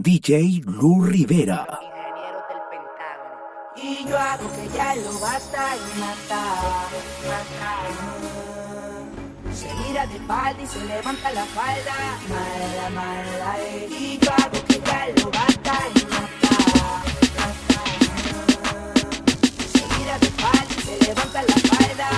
DJ Lu Rivera. Ingeniero del Pentagono Y yo hago que ya lo basta y matar, matar. Se mira de espalda y se levanta la falda, mala, mala. Eh. Y yo hago que ya lo basta y matar, matar. Se mira de espalda y se levanta la falda.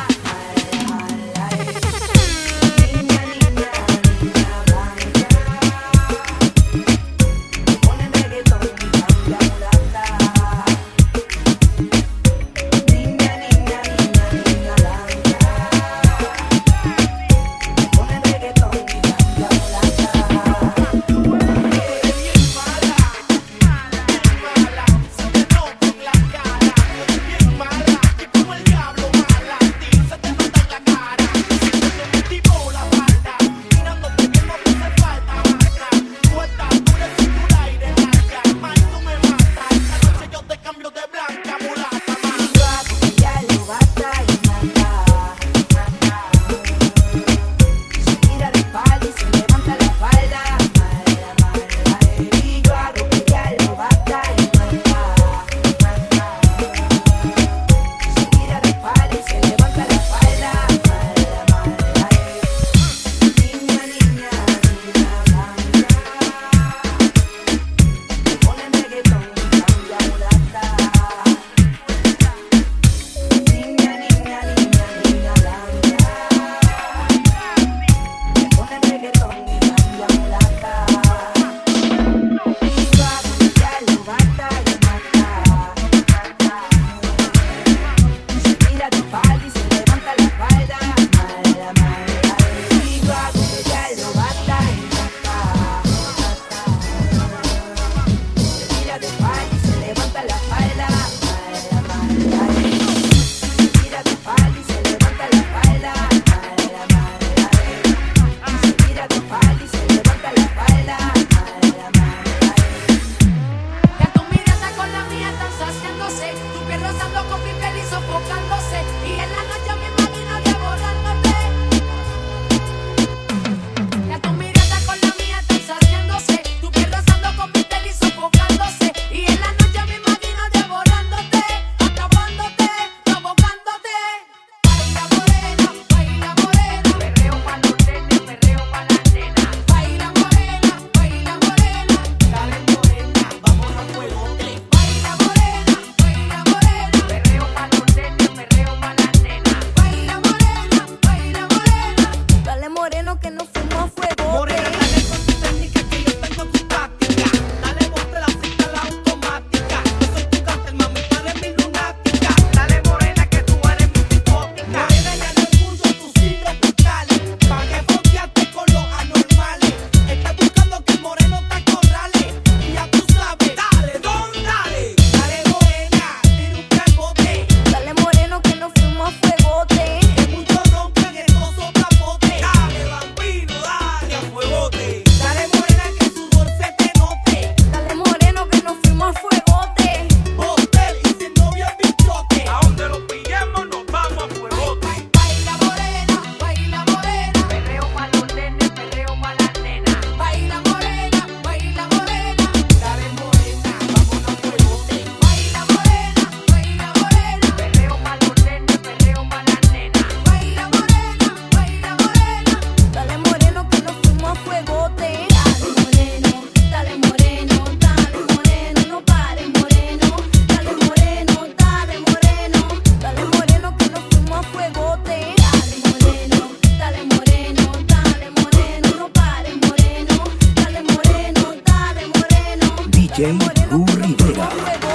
DJ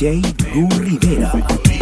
J. Gu Rivera.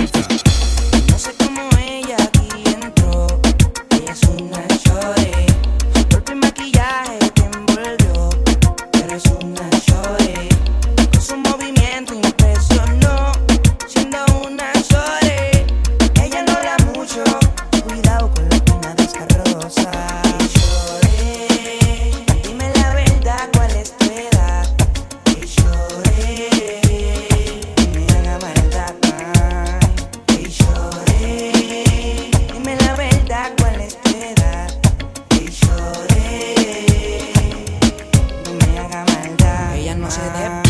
y lloré. No me haga maldad. Ella no se.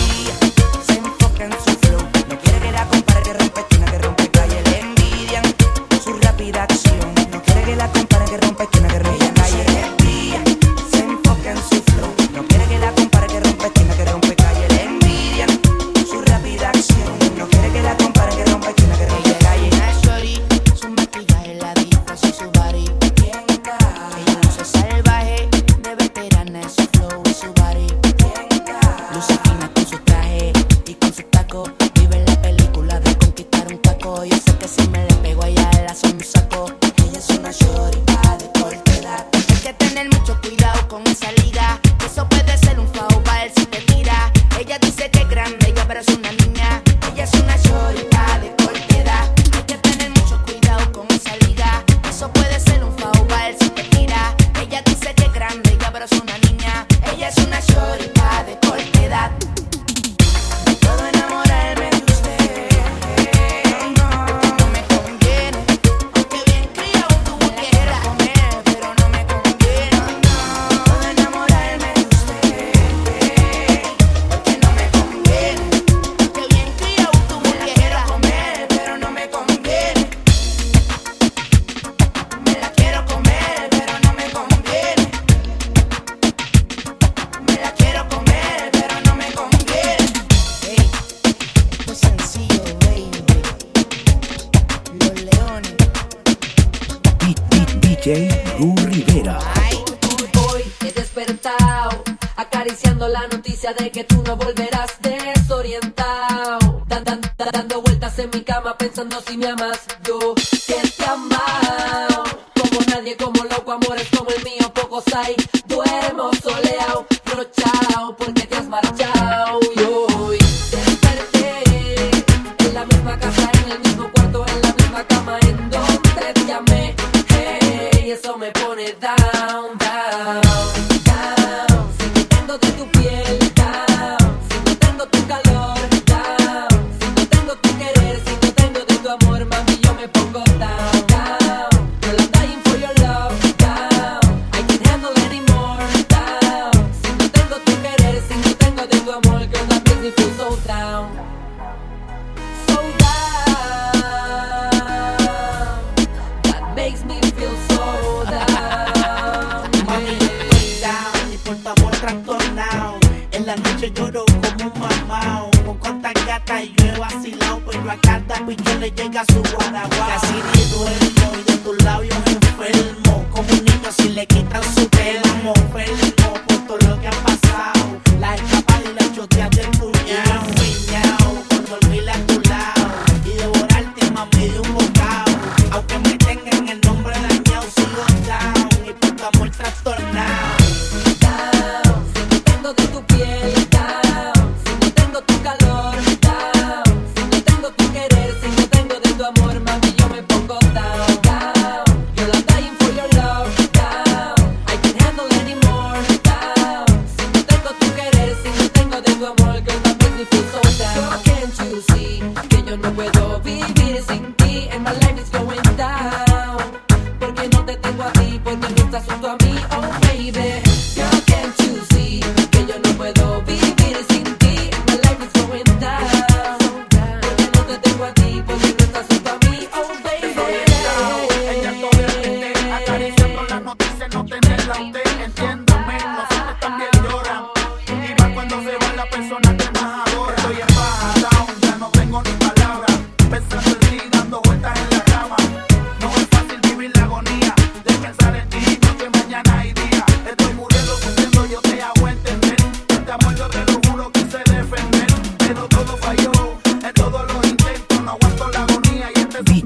trastornado. En la noche lloro como un mamao. Con cuantas gatas y yo he vacilado. Pero a cada pichón le llega su guaraguao. Casi ni duermo y de tus labios enfermo. Como un niño si le quitan su termo. Enfermo por todo lo que ha pasado. La escapada y la chotea del puñado.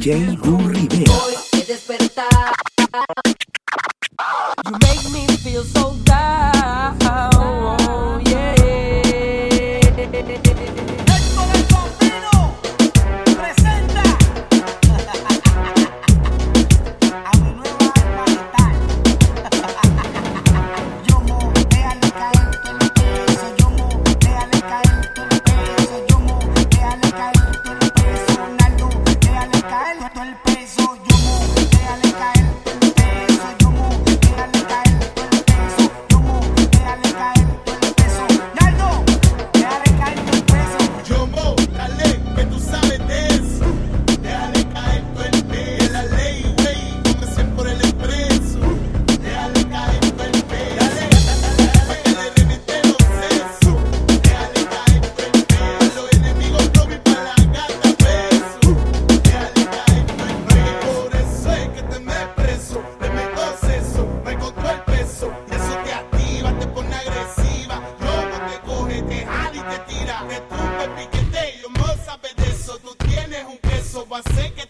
千古。piquete, yo no sabes de eso. Tú tienes un queso, va a ser que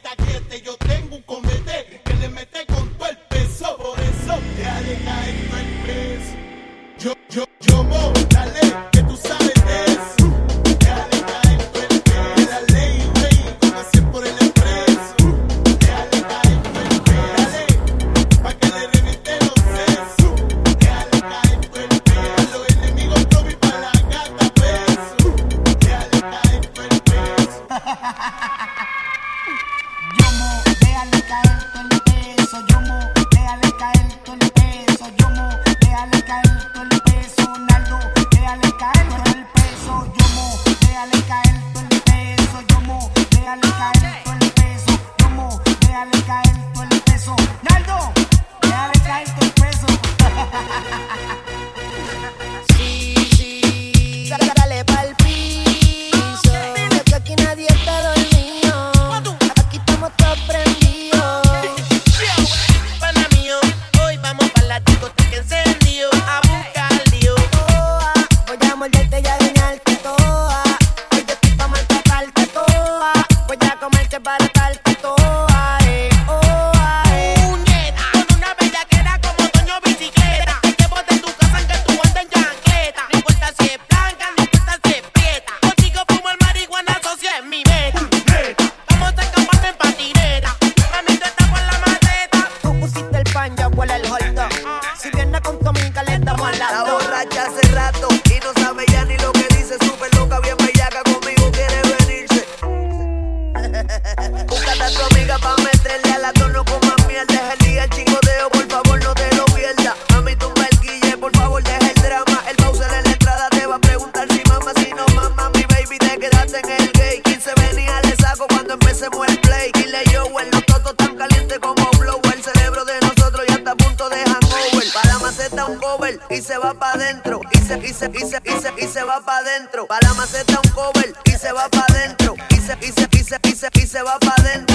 y se va pa' dentro. Y se, y se, y se, y se, y se va pa' dentro. Pa' la maceta un cover y se va pa' dentro. Y se, y se, y se, y se, y se va pa' dentro.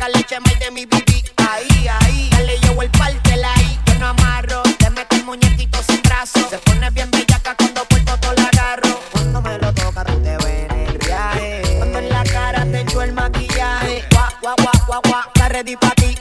saca leche mal de mi bibi. Ahí, ahí, dale yo el parte la I. Yo no amarro, te mete el muñequito sin brazo. Se pone bien bella bellaca cuando por todo la agarro. Cuando me lo toca, tú te ves en el. Cuando en la cara te echo el maquillaje. Guau, guau, guau, guau, guau, está ready pa' ti.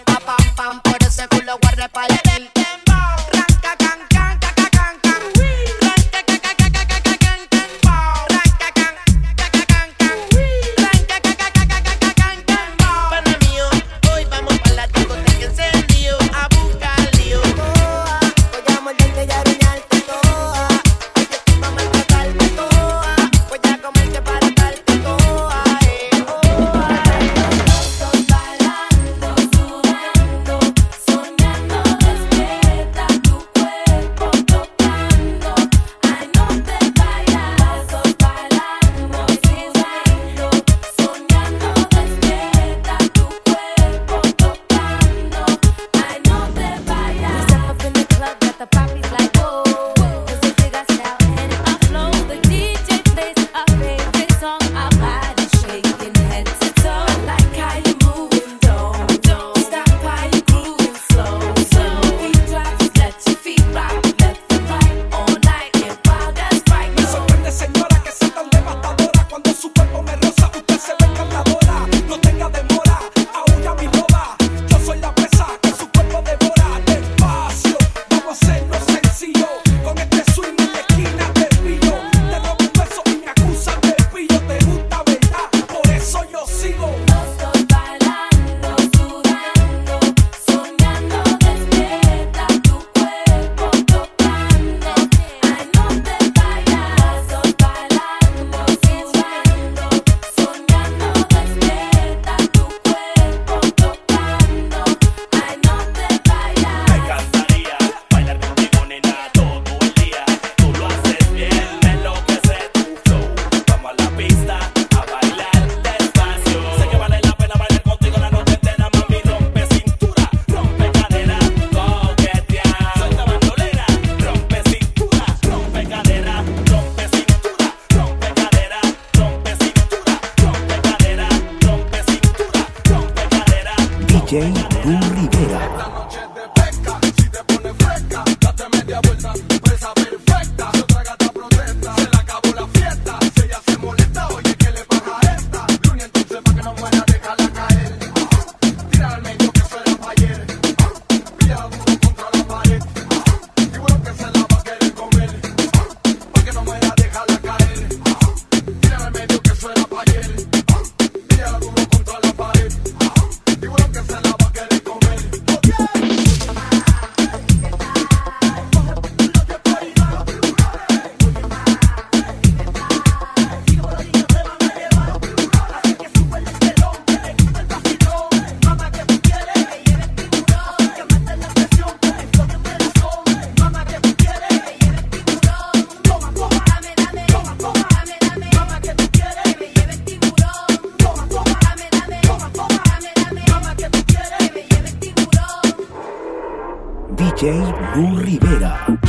DJ Blue Rivera.